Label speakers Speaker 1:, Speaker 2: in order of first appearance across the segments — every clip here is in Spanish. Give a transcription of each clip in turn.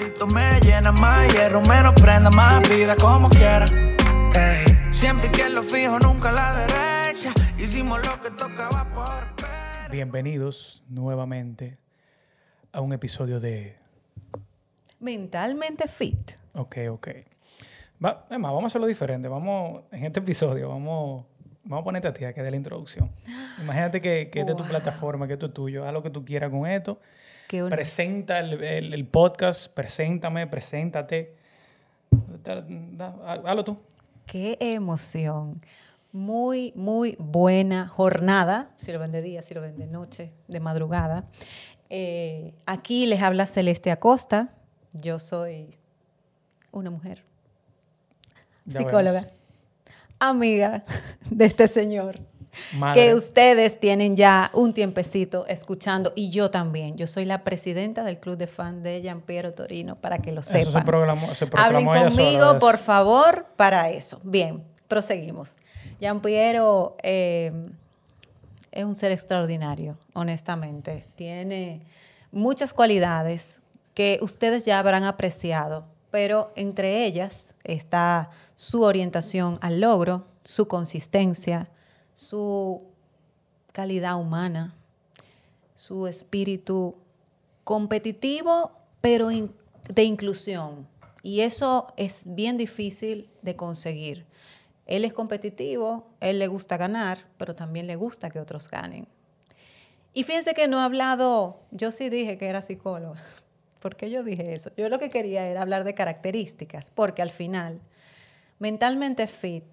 Speaker 1: maldito me llena más hierro, menos prenda, más vida como quiera. Ey, siempre que lo fijo, nunca a la derecha. Hicimos lo que tocaba por ver.
Speaker 2: Bienvenidos nuevamente a un episodio de...
Speaker 3: Mentalmente fit.
Speaker 2: Ok, ok. Va, es más, vamos a hacerlo diferente. Vamos, en este episodio, vamos, vamos a ponerte a ti a que dé la introducción. Imagínate que, que esta es tu
Speaker 3: Wow.
Speaker 2: plataforma, que esto es tuyo. Haz lo que tú quieras con esto.
Speaker 3: Qué.
Speaker 2: Presenta el, el- el podcast, preséntame, preséntate. Hazlo tú.
Speaker 3: Qué emoción. Muy, muy buena jornada, si lo ven de día, si lo ven de noche, de madrugada. Eh, aquí les habla Celeste Acosta. Yo soy una mujer,
Speaker 2: Ya
Speaker 3: psicóloga,
Speaker 2: vemos.
Speaker 3: amiga de este señor.
Speaker 2: Madre.
Speaker 3: Que ustedes tienen ya un tiempecito escuchando y yo también. Yo soy la presidenta del club de fan de Giampiero Torino, para que lo
Speaker 2: Eso
Speaker 3: sepan.
Speaker 2: se proclamó, se
Speaker 3: Hablen
Speaker 2: proclamó sola,
Speaker 3: conmigo,
Speaker 2: eso.
Speaker 3: por favor, para eso. Bien, proseguimos. Jean Piero eh, es un ser extraordinario, honestamente. Tiene muchas cualidades que ustedes ya habrán apreciado, pero entre ellas está su orientación al logro, su consistencia, su calidad humana, su espíritu competitivo, pero de inclusión. Y eso es bien difícil de conseguir. Él es competitivo, él le gusta ganar, pero también le gusta que otros ganen. Y fíjense que no he hablado, yo sí dije que era psicóloga. ¿Por qué yo dije eso? Yo lo que quería era hablar de características, porque al final, mentalmente fit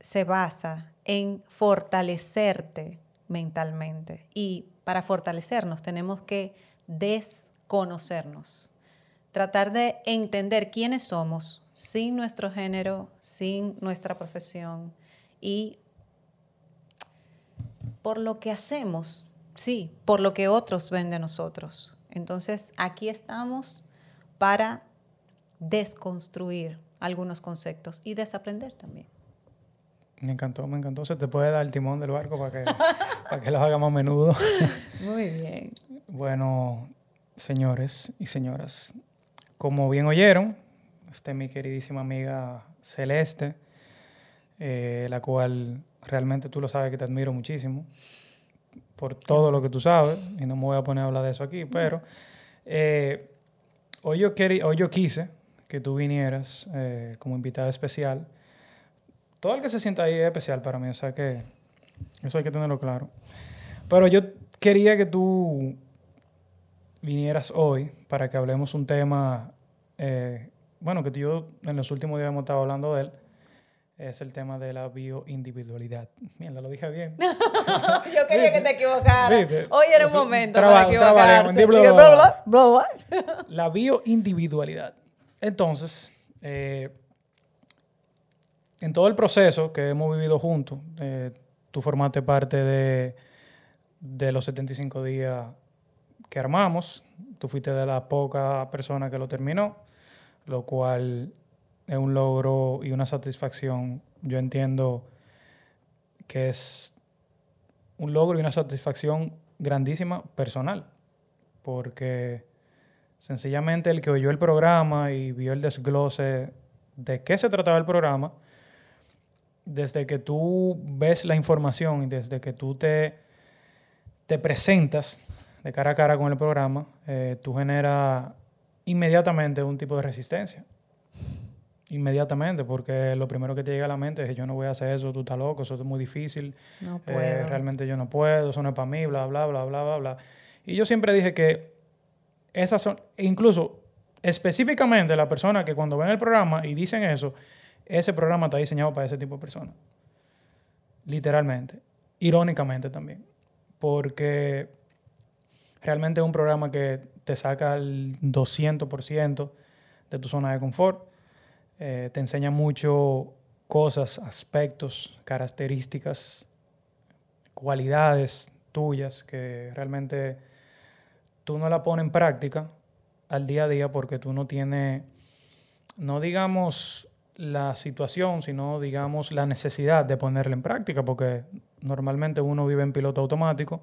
Speaker 3: se basa en fortalecerte mentalmente. Y para fortalecernos tenemos que desconocernos. Tratar de entender quiénes somos sin nuestro género, sin nuestra profesión y por lo que hacemos, sí, por lo que otros ven de nosotros. Entonces, aquí estamos para desconstruir algunos conceptos y desaprender también.
Speaker 2: Me encantó, me encantó. Se te puede dar el timón del barco para que, para que lo haga más a menudo.
Speaker 3: Muy bien.
Speaker 2: Bueno, señores y señoras, como bien oyeron, esta es mi queridísima amiga Celeste, eh, la cual realmente tú lo sabes que te admiro muchísimo por todo lo que tú sabes, y no me voy a poner a hablar de eso aquí, pero eh, hoy, yo hoy yo quise que tú vinieras eh, como invitada especial. Todo el que se sienta ahí es especial para mí, o sea que eso hay que tenerlo claro. Pero yo quería que tú vinieras hoy para que hablemos un tema, eh, bueno, que tú y yo en los últimos días hemos estado hablando de él, es el tema de la bioindividualidad. Mierda, lo dije bien.
Speaker 3: Yo quería que te equivocaras. Hoy era un momento
Speaker 2: traba-
Speaker 3: para equivocarse.
Speaker 2: bla, bla,
Speaker 3: bla, bla.
Speaker 2: La bioindividualidad. Entonces, eh, en todo el proceso que hemos vivido juntos, eh, tú formaste parte de, de los 75 días que armamos. Tú fuiste de la poca persona que lo terminó, lo cual es un logro y una satisfacción. Yo entiendo que es un logro y una satisfacción grandísima personal, porque sencillamente el que oyó el programa y vio el desglose de qué se trataba el programa, desde que tú ves la información y desde que tú te, te presentas de cara a cara con el programa, eh, tú generas inmediatamente un tipo de resistencia. Inmediatamente, porque lo primero que te llega a la mente es yo no voy a hacer eso, tú estás loco, eso es muy difícil,
Speaker 3: No
Speaker 2: eh,
Speaker 3: puedo.
Speaker 2: realmente yo no puedo, eso no es para mí, bla, bla, bla, bla, bla, bla. Y yo siempre dije que esas son, e incluso específicamente la persona que cuando ven el programa y dicen eso, ese programa está diseñado para ese tipo de personas. Literalmente. Irónicamente también. Porque realmente es un programa que te saca el 200% de tu zona de confort. Eh, te enseña mucho cosas, aspectos, características, cualidades tuyas que realmente tú no la pones en práctica al día a día porque tú no tienes, no digamos la situación, sino digamos la necesidad de ponerla en práctica porque normalmente uno vive en piloto automático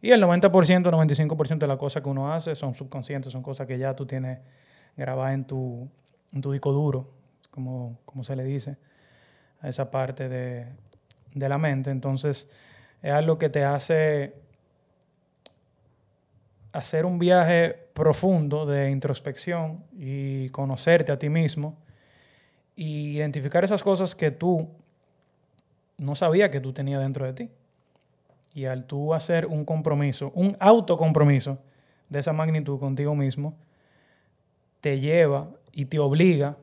Speaker 2: y el 90%, 95% de las cosas que uno hace son subconscientes, son cosas que ya tú tienes grabada en tu, en tu disco duro, como, como se le dice, a esa parte de, de la mente. Entonces, es algo que te hace hacer un viaje profundo de introspección y conocerte a ti mismo y identificar esas cosas que tú no sabías que tú tenías dentro de ti. Y al tú hacer un compromiso, un autocompromiso de esa magnitud contigo mismo, te lleva y te obliga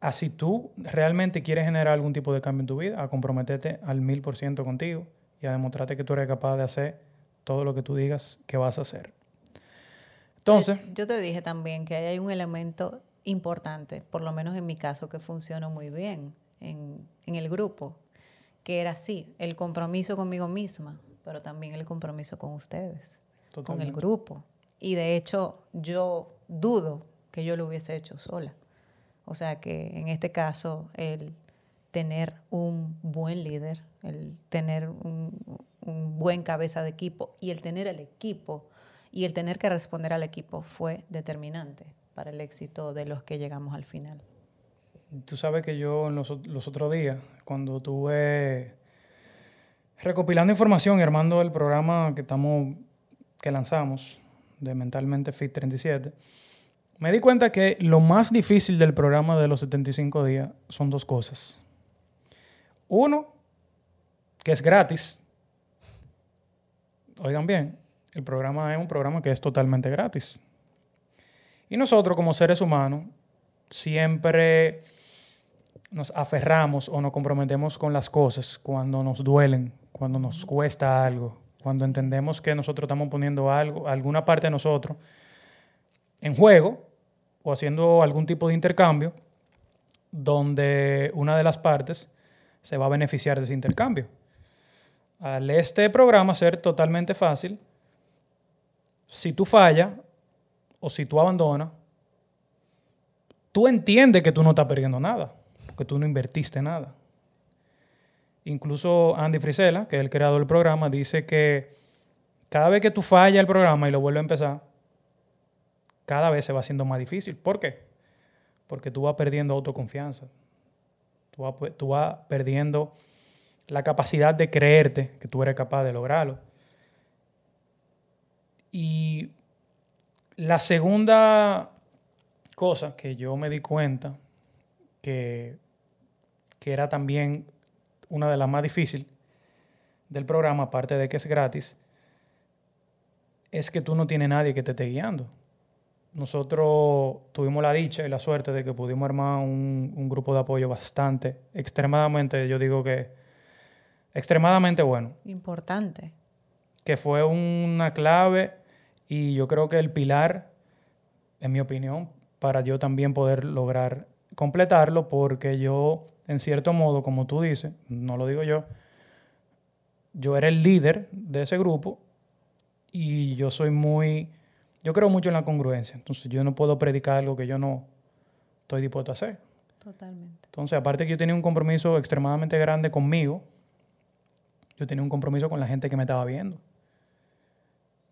Speaker 2: a si tú realmente quieres generar algún tipo de cambio en tu vida, a comprometerte al mil por ciento contigo y a demostrarte que tú eres capaz de hacer todo lo que tú digas que vas a hacer. Entonces...
Speaker 3: Yo te dije también que hay un elemento importante, por lo menos en mi caso, que funcionó muy bien en, en el grupo, que era así, el compromiso conmigo misma, pero también el compromiso con ustedes, con el grupo. Y de hecho, yo dudo que yo lo hubiese hecho sola. O sea que en este caso, el tener un buen líder, el tener un, buen cabeza de equipo y el tener el equipo y el tener que responder al equipo fue determinante para el éxito de los que llegamos al final.
Speaker 2: Tú sabes que yo los, los otros días, cuando tuve recopilando información y armando el programa que, estamos, que lanzamos de Mentalmente Fit 37, me di cuenta que lo más difícil del programa de los 75 días son dos cosas. Uno, que es gratis. Oigan bien, el programa es un programa que es totalmente gratis. Y nosotros como seres humanos siempre nos aferramos o nos comprometemos con las cosas cuando nos duelen, cuando nos cuesta algo, cuando entendemos que nosotros estamos poniendo algo, alguna parte de nosotros en juego o haciendo algún tipo de intercambio donde una de las partes se va a beneficiar de ese intercambio. Al este programa ser totalmente fácil, si tú fallas o si tú abandonas, tú entiendes que tú no estás perdiendo nada, porque tú no invertiste nada. Incluso Andy Frisella, que es el creador del programa, dice que cada vez que tú fallas el programa y lo vuelves a empezar, cada vez se va haciendo más difícil. ¿Por qué? Porque tú vas perdiendo autoconfianza. Tú vas, perdiendo la capacidad de creerte que tú eres capaz de lograrlo. Y la segunda cosa que yo me di cuenta que, que era también una de las más difíciles del programa, aparte de que es gratis, es que tú no tienes nadie que te esté guiando nosotros tuvimos la dicha y la suerte de que pudimos armar un, grupo de apoyo bastante, extremadamente, yo digo que extremadamente bueno.
Speaker 3: Importante.
Speaker 2: Que fue una clave y yo creo que el pilar, en mi opinión, para yo también poder lograr completarlo, porque yo, en cierto modo, como tú dices, no lo digo yo, yo era el líder de ese grupo y yo soy muy yo creo mucho en la congruencia. Entonces, yo no puedo predicar algo que yo no estoy dispuesto a hacer.
Speaker 3: Totalmente.
Speaker 2: Entonces, aparte que yo tenía un compromiso extremadamente grande conmigo, yo tenía un compromiso con la gente que me estaba viendo.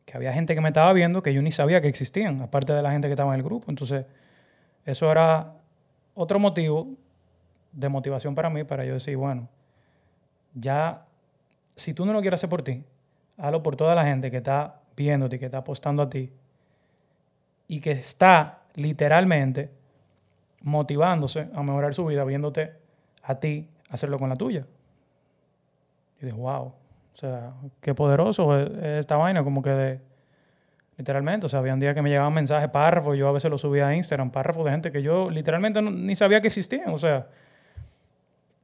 Speaker 2: Que había gente que me estaba viendo que yo ni sabía que existían, aparte de la gente que estaba en el grupo. Entonces, eso era otro motivo de motivación para mí, para yo decir, bueno, ya, si tú no lo quieres hacer por ti, hazlo por toda la gente que está viéndote, que está apostando a ti, y que está literalmente motivándose a mejorar su vida, viéndote a ti hacerlo con la tuya. Y dije, wow, o sea, qué poderoso es esta vaina, como que de, literalmente, o sea, había un día que me llegaban mensajes, párrafos, yo a veces los subía a Instagram, párrafos de gente que yo literalmente ni sabía que existían, o sea,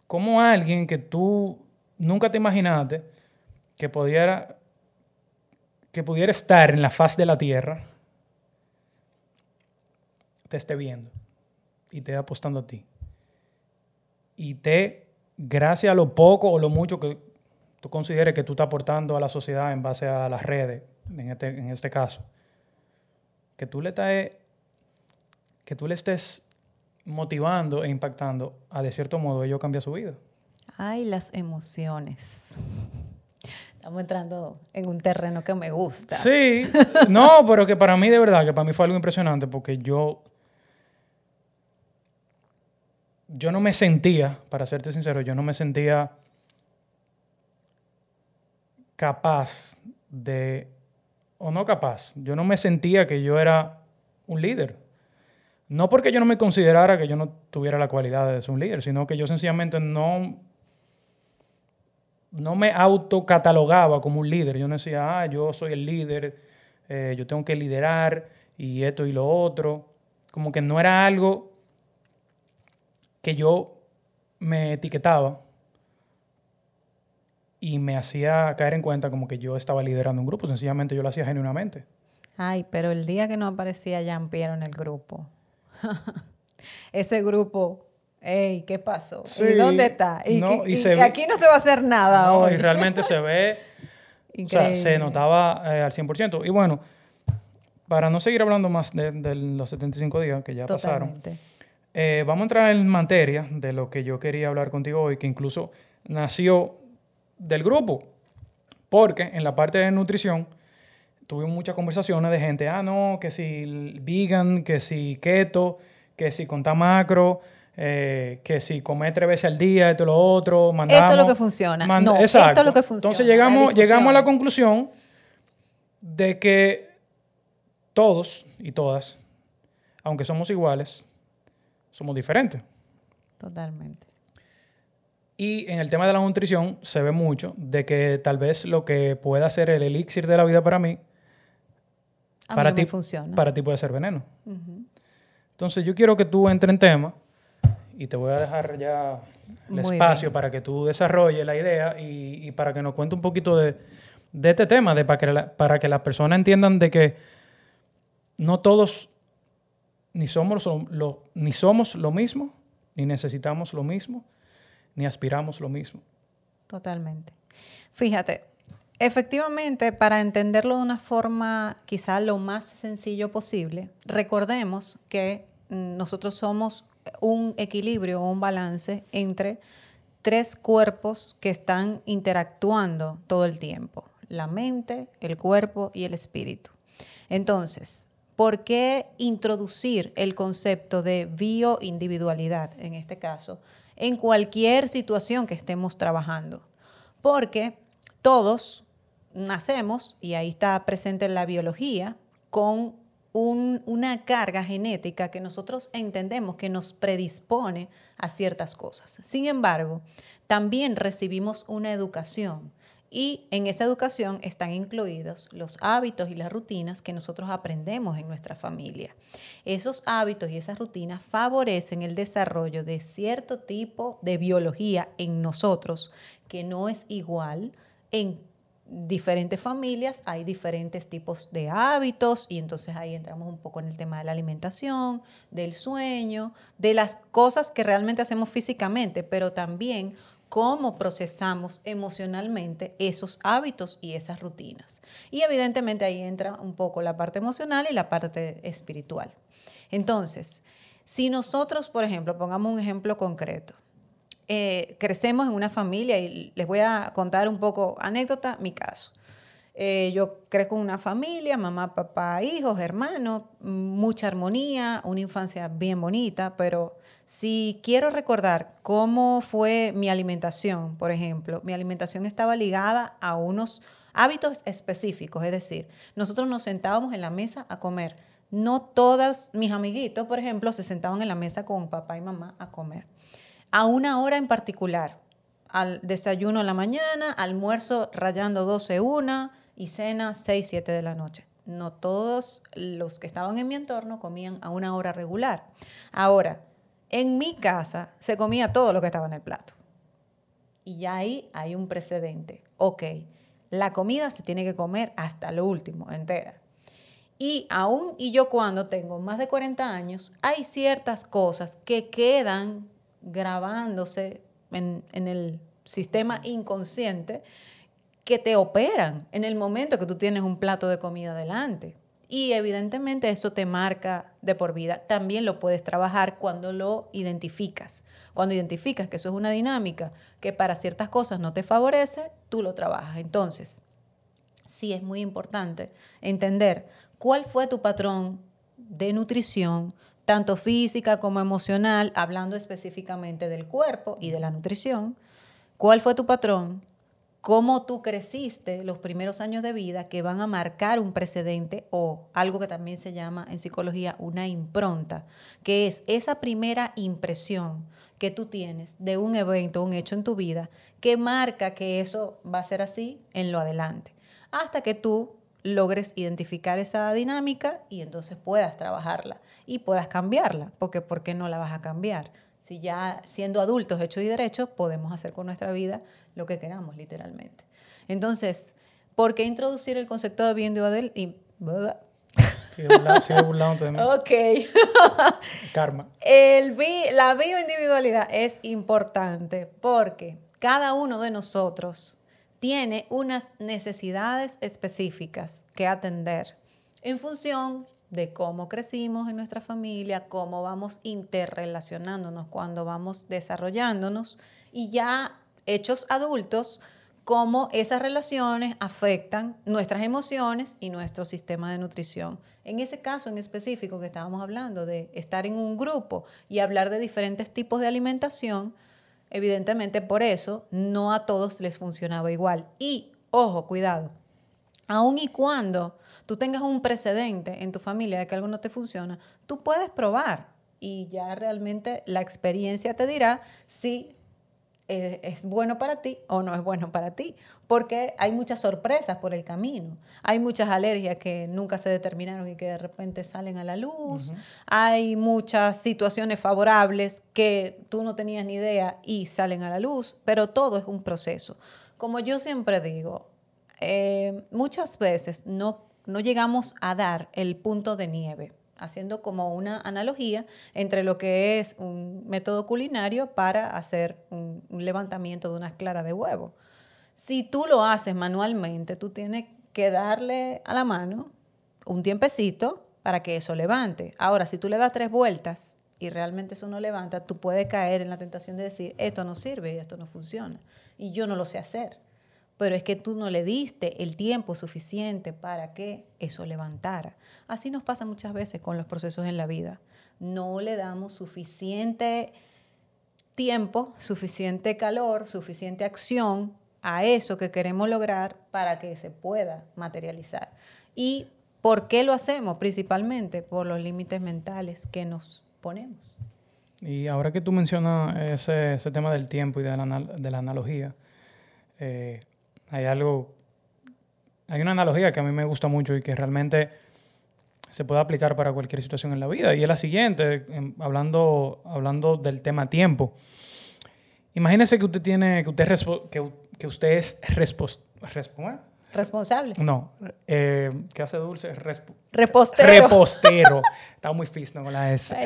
Speaker 2: como alguien que tú nunca te imaginaste que pudiera, que pudiera estar en la faz de la tierra, te esté viendo y te apostando a ti. Y te, gracias a lo poco o lo mucho que tú consideres que tú estás aportando a la sociedad en base a las redes, en este, en este caso, que tú le estás, que tú le estés motivando e impactando a de cierto modo ello cambia su vida.
Speaker 3: Ay, las emociones. Estamos entrando en un terreno que me gusta.
Speaker 2: Sí, no, pero que para mí de verdad, que para mí fue algo impresionante porque yo, yo no me sentía, para serte sincero, yo no me sentía capaz de, o no capaz, yo no me sentía que yo era un líder. No porque yo no me considerara que yo no tuviera la cualidad de ser un líder, sino que yo sencillamente no no me autocatalogaba como un líder. Yo no decía, ah, yo soy el líder, eh, yo tengo que liderar y esto y lo otro. Como que no era algo que yo me etiquetaba y me hacía caer en cuenta como que yo estaba liderando un grupo. Sencillamente yo lo hacía genuinamente.
Speaker 3: Ay, pero el día que no aparecía Jean Pierre en el grupo, ese grupo Ey, ¿qué pasó? ¿Y dónde está? Y, aquí no se va a hacer nada
Speaker 2: no, Y realmente se ve, o sea, se notaba eh, al 100%. Y bueno, para no seguir hablando más de, los 75 días que ya pasaron, eh, vamos a entrar en materia de lo que yo quería hablar contigo hoy, que incluso nació del grupo. Porque en la parte de nutrición tuve muchas conversaciones de gente, ah, no, que si vegan, que si keto, que si conta macro, eh, que si come tres veces al día, esto lo otro,
Speaker 3: mandamos... Esto es lo que funciona. no, esto es lo que funciona.
Speaker 2: Entonces llegamos, llegamos a la conclusión de que todos y todas, aunque somos iguales, somos diferentes.
Speaker 3: Totalmente.
Speaker 2: Y en el tema de la nutrición se ve mucho de que tal vez lo que pueda ser el elixir de la vida para mí, para, ti, funciona. para ti puede ser veneno. Entonces yo quiero que tú entres en tema y te voy a dejar ya el espacio para que tú desarrolles la idea y, para que nos cuente un poquito de, este tema, de para, que para que las personas entiendan de que no todos ni somos lo, ni somos lo mismo, ni necesitamos lo mismo, ni aspiramos lo mismo.
Speaker 3: Totalmente. Fíjate, efectivamente, para entenderlo de una forma quizá lo más sencillo posible, recordemos que nosotros somos un equilibrio un balance entre tres cuerpos que están interactuando todo el tiempo, la mente, el cuerpo y el espíritu. Entonces, ¿por qué introducir el concepto de bioindividualidad, en este caso, en cualquier situación que estemos trabajando? Porque todos nacemos, y ahí está presente la biología, con una carga genética que nosotros entendemos que nos predispone a ciertas cosas. Sin embargo, también recibimos una educación y en esa educación están incluidos los hábitos y las rutinas que nosotros aprendemos en nuestra familia. Esos hábitos y esas rutinas favorecen el desarrollo de cierto tipo de biología en nosotros que no es igual en diferentes familias hay diferentes tipos de hábitos y entonces ahí entramos un poco en el tema de la alimentación, del sueño, de las cosas que realmente hacemos físicamente, pero también cómo procesamos emocionalmente esos hábitos y esas rutinas. Y evidentemente ahí entra un poco la parte emocional y la parte espiritual. Entonces, si nosotros, por ejemplo, pongamos un ejemplo concreto, eh, crecemos en una familia y les voy a contar un poco anécdota, mi caso. Eh, yo crezco en una familia, mamá, papá, hijos, hermanos, mucha armonía, una infancia bien bonita, pero si quiero recordar cómo fue mi alimentación, por ejemplo, mi alimentación estaba ligada a unos hábitos específicos, es decir, nosotros nos sentábamos en la mesa a comer. No todas mis amiguitos, por ejemplo, se sentaban en la mesa con papá y mamá a comer a una hora en particular. Al desayuno en la mañana, almuerzo rayando 12, una y cena 6, 7 de la noche. No todos los que estaban en mi entorno comían a una hora regular. Ahora, en mi casa se comía todo lo que estaba en el plato. Y ya ahí hay un precedente. Ok, la comida se tiene que comer hasta lo último, entera. Y aún y yo cuando tengo más de 40 años, hay ciertas cosas que quedan grabándose en, el sistema inconsciente que te operan en el momento que tú tienes un plato de comida delante. Y evidentemente eso te marca de por vida. También lo puedes trabajar cuando lo identificas. Cuando identificas que eso es una dinámica que para ciertas cosas no te favorece, tú lo trabajas. Entonces, sí es muy importante entender cuál fue tu patrón de nutrición, tanto física como emocional, hablando específicamente del cuerpo y de la nutrición. ¿Cuál fue tu patrón? Cómo tú creciste los primeros años de vida que van a marcar un precedente o algo que también se llama en psicología una impronta, que es esa primera impresión que tú tienes de un evento, un hecho en tu vida, que marca que eso va a ser así en lo adelante, hasta que tú logres identificar esa dinámica y entonces puedas trabajarla y puedas cambiarla, porque ¿por qué no la vas a cambiar? Si ya siendo adultos, hechos y derechos, podemos hacer con nuestra vida lo que queramos, literalmente. Entonces, ¿por qué introducir el concepto de bien y...
Speaker 2: Sigue burlando de
Speaker 3: Ok.
Speaker 2: Karma.
Speaker 3: El la bioindividualidad es importante porque cada uno de nosotros tiene unas necesidades específicas que atender en función de cómo crecimos en nuestra familia, cómo vamos interrelacionándonos cuando vamos desarrollándonos y ya hechos adultos, cómo esas relaciones afectan nuestras emociones y nuestro sistema de nutrición. En ese caso en específico que estábamos hablando de estar en un grupo y hablar de diferentes tipos de alimentación, evidentemente por eso no a todos les funcionaba igual. Y, ojo, cuidado, aun y cuando tú tengas un precedente en tu familia de que algo no te funciona, tú puedes probar y ya realmente la experiencia te dirá si es bueno para ti o no es bueno para ti, porque hay muchas sorpresas por el camino, hay muchas alergias que nunca se determinaron y que de repente salen a la luz, hay muchas situaciones favorables que tú no tenías ni idea y salen a la luz, pero todo es un proceso. Como yo siempre digo, eh, muchas veces no no llegamos a dar el punto de nieve, haciendo como una analogía entre lo que es un método culinario para hacer un, levantamiento de unas claras de huevo. Si tú lo haces manualmente, tú tienes que darle a la mano un tiempecito para que eso levante. Ahora, si tú le das tres vueltas y realmente eso no levanta, tú puedes caer en la tentación de decir, esto no sirve y esto no funciona. Y yo no lo sé hacer pero es que tú no le diste el tiempo suficiente para que eso levantara. Así nos pasa muchas veces con los procesos en la vida. No le damos suficiente tiempo, suficiente calor, suficiente acción a eso que queremos lograr para que se pueda materializar. ¿Y por qué lo hacemos? Principalmente por los límites mentales que nos ponemos.
Speaker 2: Y ahora que tú mencionas ese, tema del tiempo y de la, de la analogía, eh, hay algo, hay una analogía que a mí me gusta mucho y que realmente se puede aplicar para cualquier situación en la vida. Y es la siguiente, hablando, hablando del tema tiempo. Imagínese que usted tiene, que usted, que, que usted es
Speaker 3: responsable.
Speaker 2: No, eh, ¿qué hace dulce?
Speaker 3: repostero.
Speaker 2: Repostero. Está muy físico con la S.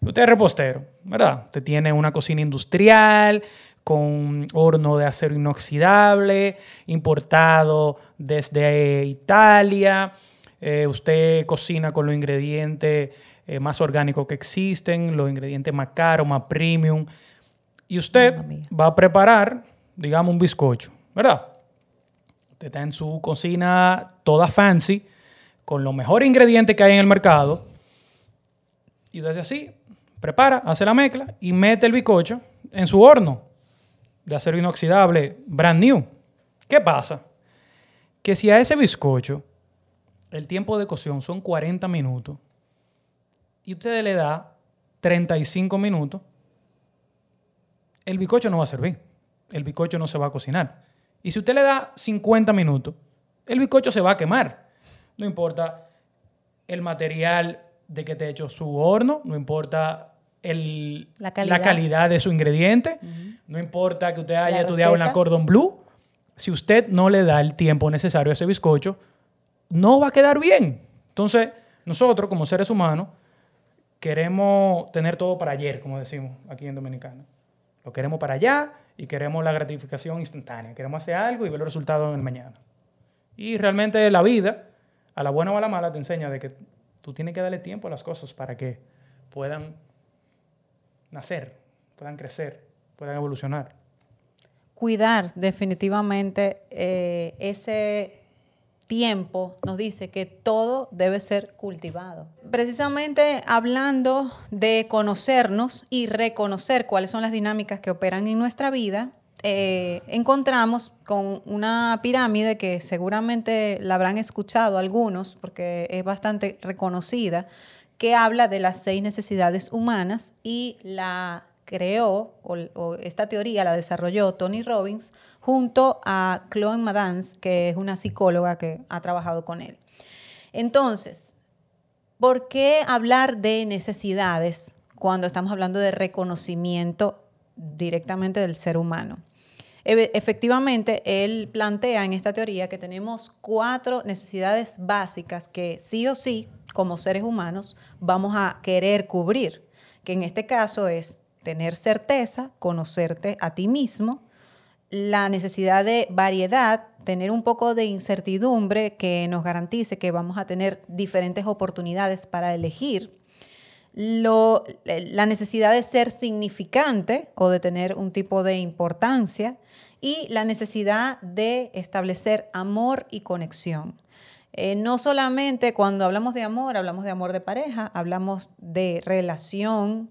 Speaker 2: Usted es repostero, ¿verdad? Usted tiene una cocina industrial con horno de acero inoxidable, importado desde Italia. Eh, usted cocina con los ingredientes eh, más orgánicos que existen, los ingredientes más caros, más premium. Y usted va a preparar, digamos, un bizcocho, ¿verdad? Usted está en su cocina toda fancy, con los mejores ingredientes que hay en el mercado. Y usted hace así, prepara, hace la mezcla y mete el bizcocho en su horno de acero inoxidable brand new. ¿Qué pasa? Que si a ese bizcocho el tiempo de cocción son 40 minutos y usted le da 35 minutos, el bizcocho no va a servir. El bizcocho no se va a cocinar. Y si usted le da 50 minutos, el bizcocho se va a quemar. No importa el material de que te hecho su horno, no importa la, calidad. de su ingrediente. No importa que usted haya estudiado en la Cordon Bleu. Si usted no le da el tiempo necesario a ese bizcocho, no va a quedar bien. Entonces, nosotros como seres humanos queremos tener todo para ayer, como decimos aquí en Dominicana. Lo queremos para allá y queremos la gratificación instantánea. Queremos hacer algo y ver los resultados en el mañana. Y realmente la vida, a la buena o a la mala, te enseña de que tú tienes que darle tiempo a las cosas para que puedan nacer, puedan crecer, puedan evolucionar.
Speaker 3: Cuidar definitivamente eh, ese tiempo nos dice que todo debe ser cultivado. Precisamente hablando de conocernos y reconocer cuáles son las dinámicas que operan en nuestra vida, eh, encontramos con una pirámide que seguramente la habrán escuchado algunos porque es bastante reconocida, que habla de las seis necesidades humanas y la creó, o, esta teoría la desarrolló Tony Robbins junto a Chloe Madans, que es una psicóloga que ha trabajado con él. Entonces, ¿por qué hablar de necesidades cuando estamos hablando de reconocimiento directamente del ser humano? Efectivamente, él plantea en esta teoría que tenemos cuatro necesidades básicas que sí o sí, como seres humanos, vamos a querer cubrir, que en este caso es tener certeza, conocerte a ti mismo, la necesidad de variedad, tener un poco de incertidumbre que nos garantice que vamos a tener diferentes oportunidades para elegir, la necesidad de ser significante o de tener un tipo de importancia y la necesidad de establecer amor y conexión. Eh, no solamente cuando hablamos de amor, hablamos de amor de pareja, hablamos de relación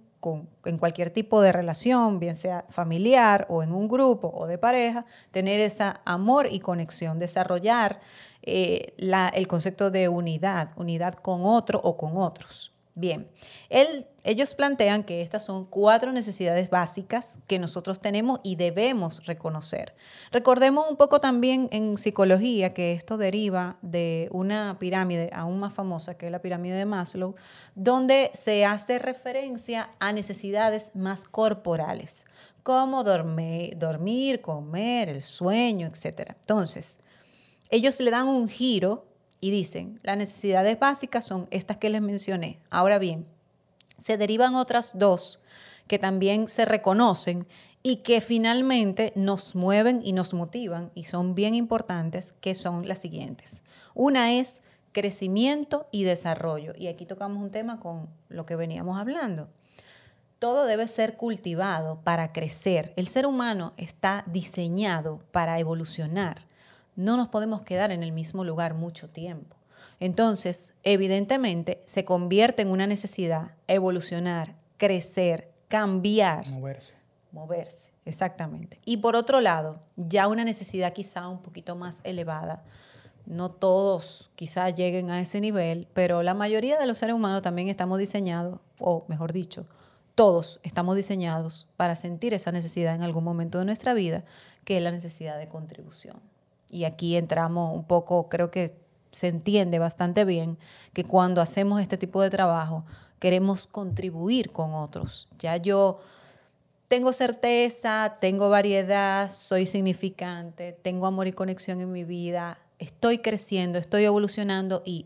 Speaker 3: en cualquier tipo de relación, bien sea familiar o en un grupo o de pareja, tener ese amor y conexión, desarrollar eh, el concepto de unidad, unidad con otro o con otros. Bien, ellos plantean que estas son cuatro necesidades básicas que nosotros tenemos y debemos reconocer. Recordemos un poco también en psicología que esto deriva de una pirámide aún más famosa que es la pirámide de Maslow, donde se hace referencia a necesidades más corporales, como dormir, dormir comer, el sueño, etc. Entonces, ellos le dan un giro y dicen, las necesidades básicas son estas que les mencioné. Ahora bien, se derivan otras dos que también se reconocen y que finalmente nos mueven y nos motivan y son bien importantes, que son las siguientes. Una es crecimiento y desarrollo. Y aquí tocamos un tema con lo que veníamos hablando. Todo debe ser cultivado para crecer. El ser humano está diseñado para evolucionar no nos podemos quedar en el mismo lugar mucho tiempo. Entonces, evidentemente, se convierte en una necesidad evolucionar, crecer, cambiar.
Speaker 2: Moverse.
Speaker 3: Moverse, exactamente. Y por otro lado, ya una necesidad quizá un poquito más elevada. No todos quizá lleguen a ese nivel, pero la mayoría de los seres humanos también estamos diseñados, o mejor dicho, todos estamos diseñados para sentir esa necesidad en algún momento de nuestra vida, que es la necesidad de contribución y aquí entramos un poco, creo que se entiende bastante bien que cuando hacemos este tipo de trabajo queremos contribuir con otros. Ya yo tengo certeza, tengo variedad, soy significante, tengo amor y conexión en mi vida, estoy creciendo, estoy evolucionando y,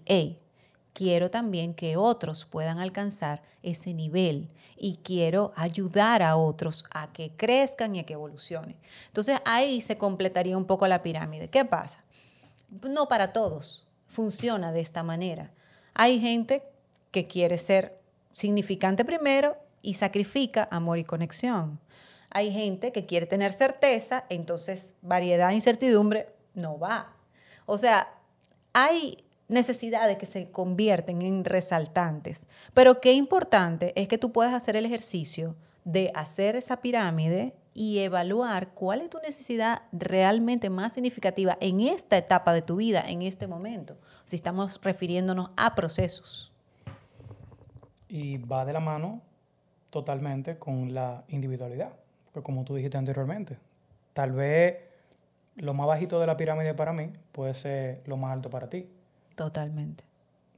Speaker 3: quiero también que otros puedan alcanzar ese nivel y quiero ayudar a otros a que crezcan y a que evolucionen. Entonces ahí se completaría un poco la pirámide. ¿Qué pasa? No para todos funciona de esta manera. Hay gente que quiere ser significante primero y sacrifica amor y conexión. Hay gente que quiere tener certeza, entonces variedad e incertidumbre no va. O sea, hay necesidades que se convierten en resaltantes. Pero qué importante es que tú puedas hacer el ejercicio de hacer esa pirámide y evaluar cuál es tu necesidad realmente más significativa en esta etapa de tu vida, en este momento, si estamos refiriéndonos a procesos.
Speaker 2: Y va de la mano totalmente con la individualidad, porque como tú dijiste anteriormente, tal vez lo más bajito de la pirámide para mí puede ser lo más alto para ti
Speaker 3: Totalmente.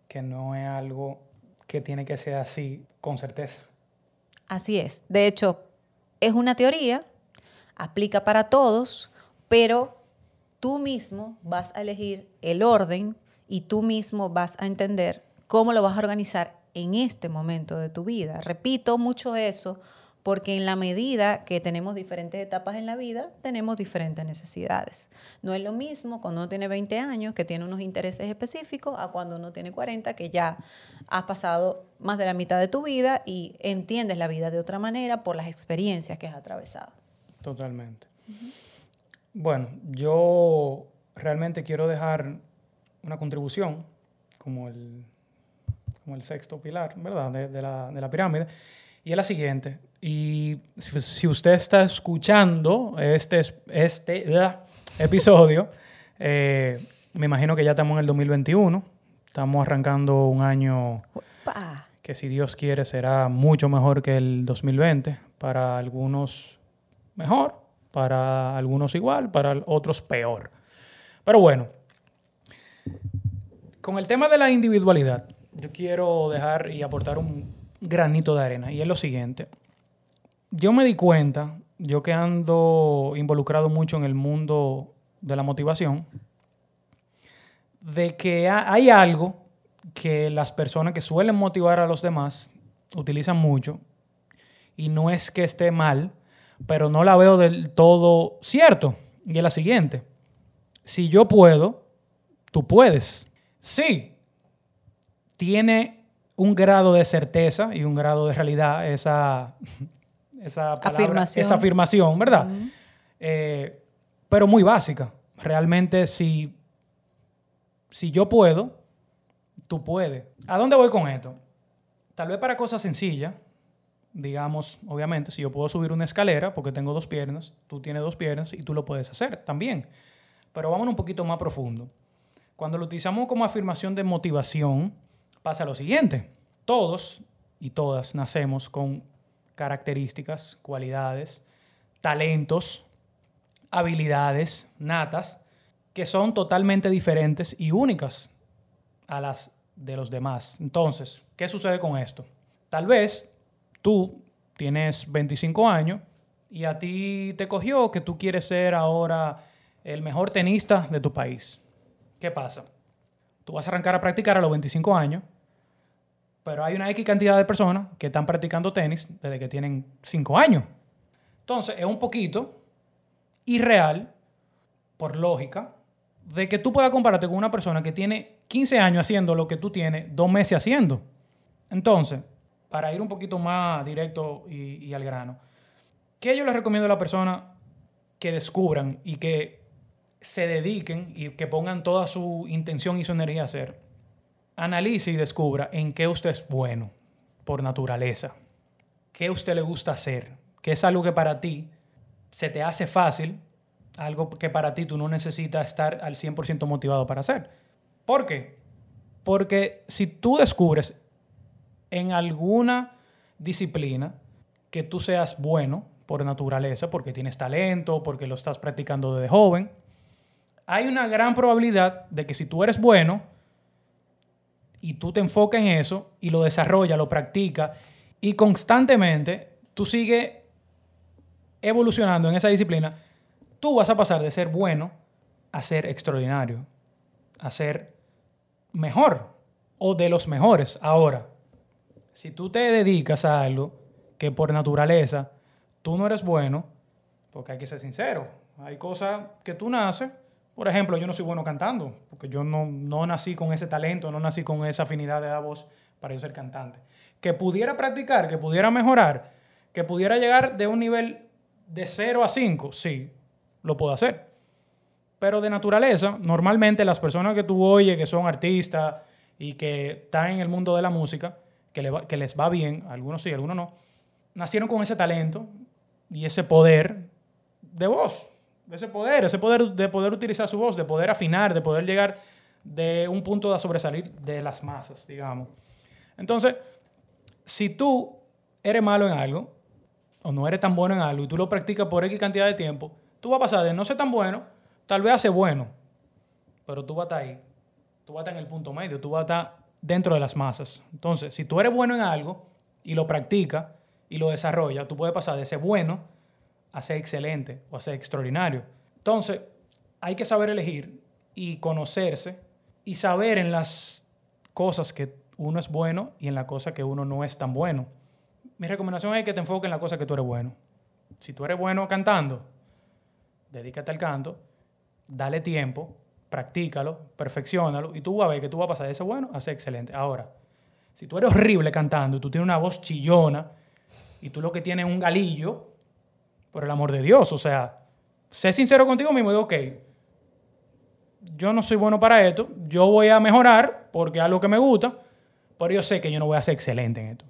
Speaker 2: Que no es algo que tiene que ser así con certeza.
Speaker 3: Así es. De hecho, es una teoría, aplica para todos, pero tú mismo vas a elegir el orden y tú mismo vas a entender cómo lo vas a organizar en este momento de tu vida. Repito mucho eso porque en la medida que tenemos diferentes etapas en la vida, tenemos diferentes necesidades. No es lo mismo cuando uno tiene 20 años, que tiene unos intereses específicos, a cuando uno tiene 40, que ya has pasado más de la mitad de tu vida y entiendes la vida de otra manera por las experiencias que has atravesado.
Speaker 2: Totalmente. Bueno, yo realmente quiero dejar una contribución como el, como el sexto pilar, ¿verdad?, de, la, de la pirámide. Y es la siguiente. Y si usted está escuchando este, este episodio, eh, me imagino que ya estamos en el 2021. Estamos arrancando un año que si Dios quiere será mucho mejor que el 2020. Para algunos mejor, para algunos igual, para otros peor. Pero bueno, con el tema de la individualidad, yo quiero dejar y aportar un granito de arena. Y es lo siguiente. Yo me di cuenta, yo que ando involucrado mucho en el mundo de la motivación, de que hay algo que las personas que suelen motivar a los demás utilizan mucho. Y no es que esté mal, pero no la veo del todo cierto. Y es la siguiente. Si yo puedo, tú puedes. Sí, tiene un grado de certeza y un grado de realidad esa, esa, afirmación. esa afirmación, ¿verdad? Eh, pero muy básica. Realmente si, si yo puedo, tú puedes. ¿A dónde voy con esto? Tal vez para cosas sencillas, digamos, obviamente, si yo puedo subir una escalera porque tengo dos piernas, tú tienes dos piernas y tú lo puedes hacer también. Pero vamos un poquito más profundo. Cuando lo utilizamos como afirmación de motivación, pasa lo siguiente. Todos y todas nacemos con características, cualidades, talentos, habilidades natas que son totalmente diferentes y únicas a las de los demás. Entonces, ¿qué sucede con esto? Tal vez tú tienes 25 años y a ti te cogió que tú quieres ser ahora el mejor tenista de tu país. ¿Qué pasa? Tú vas a arrancar a practicar a los 25 años, pero hay una X cantidad de personas que están practicando tenis desde que tienen 5 años. Entonces, es un poquito irreal, por lógica, de que tú puedas compararte con una persona que tiene 15 años haciendo lo que tú tienes dos meses haciendo. Entonces, para ir un poquito más directo y, y al grano, ¿qué yo les recomiendo a la persona que descubran y que se dediquen y que pongan toda su intención y su energía a hacer, analice y descubra en qué usted es bueno por naturaleza, qué usted le gusta hacer, qué es algo que para ti se te hace fácil, algo que para ti tú no necesitas estar al 100% motivado para hacer. ¿Por qué? Porque si tú descubres en alguna disciplina que tú seas bueno por naturaleza, porque tienes talento, porque lo estás practicando desde joven, hay una gran probabilidad de que si tú eres bueno y tú te enfocas en eso y lo desarrollas, lo practicas y constantemente tú sigues evolucionando en esa disciplina, tú vas a pasar de ser bueno a ser extraordinario, a ser mejor o de los mejores. Ahora, si tú te dedicas a algo que por naturaleza tú no eres bueno, porque hay que ser sincero, hay cosas que tú naces por ejemplo, yo no soy bueno cantando, porque yo no, no nací con ese talento, no nací con esa afinidad de la voz para yo ser cantante. Que pudiera practicar, que pudiera mejorar, que pudiera llegar de un nivel de 0 a 5, sí, lo puedo hacer. Pero de naturaleza, normalmente las personas que tú oyes que son artistas y que están en el mundo de la música, que, que les va bien, algunos sí, algunos no, nacieron con ese talento y ese poder de voz ese poder, ese poder de poder utilizar su voz, de poder afinar, de poder llegar de un punto de sobresalir de las masas, digamos. Entonces, si tú eres malo en algo, o no eres tan bueno en algo, y tú lo practicas por X cantidad de tiempo, tú vas a pasar de no ser tan bueno, tal vez a ser bueno, pero tú vas a estar ahí, tú vas a estar en el punto medio, tú vas a estar dentro de las masas. Entonces, si tú eres bueno en algo y lo practicas y lo desarrollas, tú puedes pasar de ser bueno a ser excelente o a ser extraordinario. Entonces, hay que saber elegir y conocerse y saber en las cosas que uno es bueno y en las cosas que uno no es tan bueno. mi recomendación es que te enfoques en la cosa que tú eres bueno. Si tú eres bueno cantando, dedícate al canto, dale tiempo, practícalo, perfeccionalo y tú vas a ver que tú vas a pasar de ese bueno a ser excelente. Ahora, si tú eres horrible cantando y tú tienes una voz chillona y tú lo que tienes es un galillo, por el amor de Dios, o sea, sé sincero contigo mismo y digo, ok, yo no soy bueno para esto, yo voy a mejorar porque es algo que me gusta, pero yo sé que yo no voy a ser excelente en esto.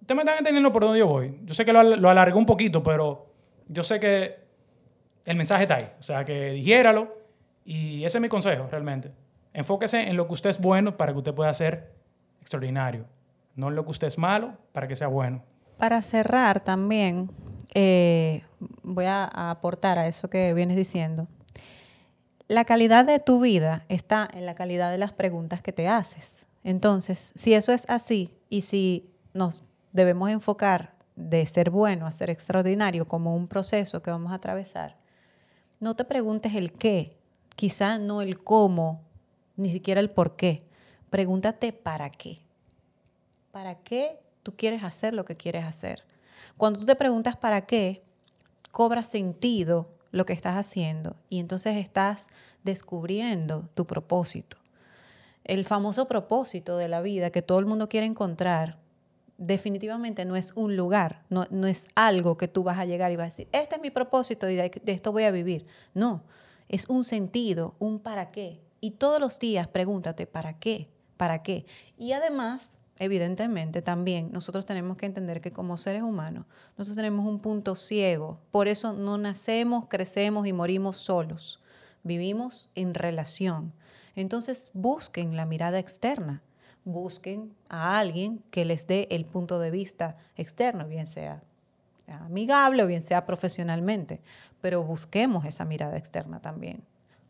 Speaker 2: Ustedes me están entendiendo por dónde yo voy. Yo sé que lo, lo alargué un poquito, pero yo sé que el mensaje está ahí. O sea, que dijéralo y ese es mi consejo realmente. Enfóquese en lo que usted es bueno para que usted pueda ser extraordinario. No en lo que usted es malo para que sea bueno.
Speaker 3: Para cerrar también, eh, voy a, aportar a eso que vienes diciendo. La calidad de tu vida está en la calidad de las preguntas que te haces. Entonces, si eso es así y si nos debemos enfocar de ser bueno a ser extraordinario como un proceso que vamos a atravesar, no te preguntes el qué, quizá no el cómo, ni siquiera el por qué. Pregúntate para qué. ¿Para qué tú quieres hacer lo que quieres hacer? Cuando tú te preguntas para qué, cobra sentido lo que estás haciendo y entonces estás descubriendo tu propósito. El famoso propósito de la vida que todo el mundo quiere encontrar definitivamente no es un lugar, no, no, es algo que tú vas a llegar y vas a decir, este es mi propósito y de, esto voy a vivir. No, es un sentido, un para qué. Y todos los días pregúntate, ¿para qué? ¿Para qué? Y además, evidentemente también nosotros tenemos que entender que como seres humanos, nosotros tenemos un punto ciego. Por eso no nacemos, crecemos y morimos solos. Vivimos en relación. Entonces busquen la mirada externa busquen a alguien que les dé el punto de vista externo, bien sea amigable o bien sea profesionalmente, pero busquemos esa mirada externa también.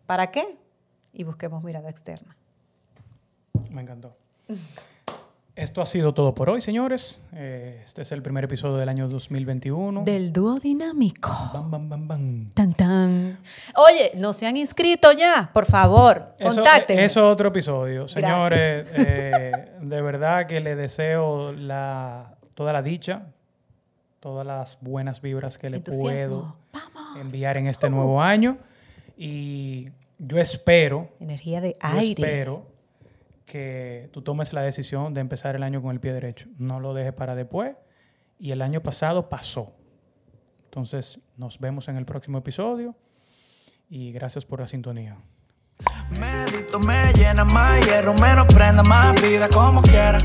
Speaker 3: ¿Para qué? Y busquemos mirada externa.
Speaker 2: Me encantó. Esto ha sido todo por hoy, señores. Eh, este es el primer episodio del año 2021.
Speaker 3: Del dúo dinámico.
Speaker 2: Bam, bam, bam, bam.
Speaker 3: Tan, tan. Oye, no se han inscrito ya, por favor, contacten.
Speaker 2: Eso es otro episodio. Señores, eh, de verdad que le deseo la, toda la dicha, todas las buenas vibras que le puedo
Speaker 3: Vamos.
Speaker 2: enviar en este nuevo año. Y yo espero,
Speaker 3: Energía de
Speaker 2: yo
Speaker 3: aire.
Speaker 2: espero que tú tomes la decisión de empezar el año con el pie derecho. No lo dejes para después. Y el año pasado pasó. Entonces, nos vemos en el próximo episodio. Y gracias por la sintonía.
Speaker 1: Medito me llena más hierro, menos prenda más vida como quiera.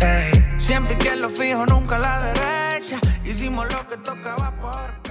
Speaker 1: Ey, Siempre que lo fijo, nunca a la derecha. Hicimos lo que tocaba por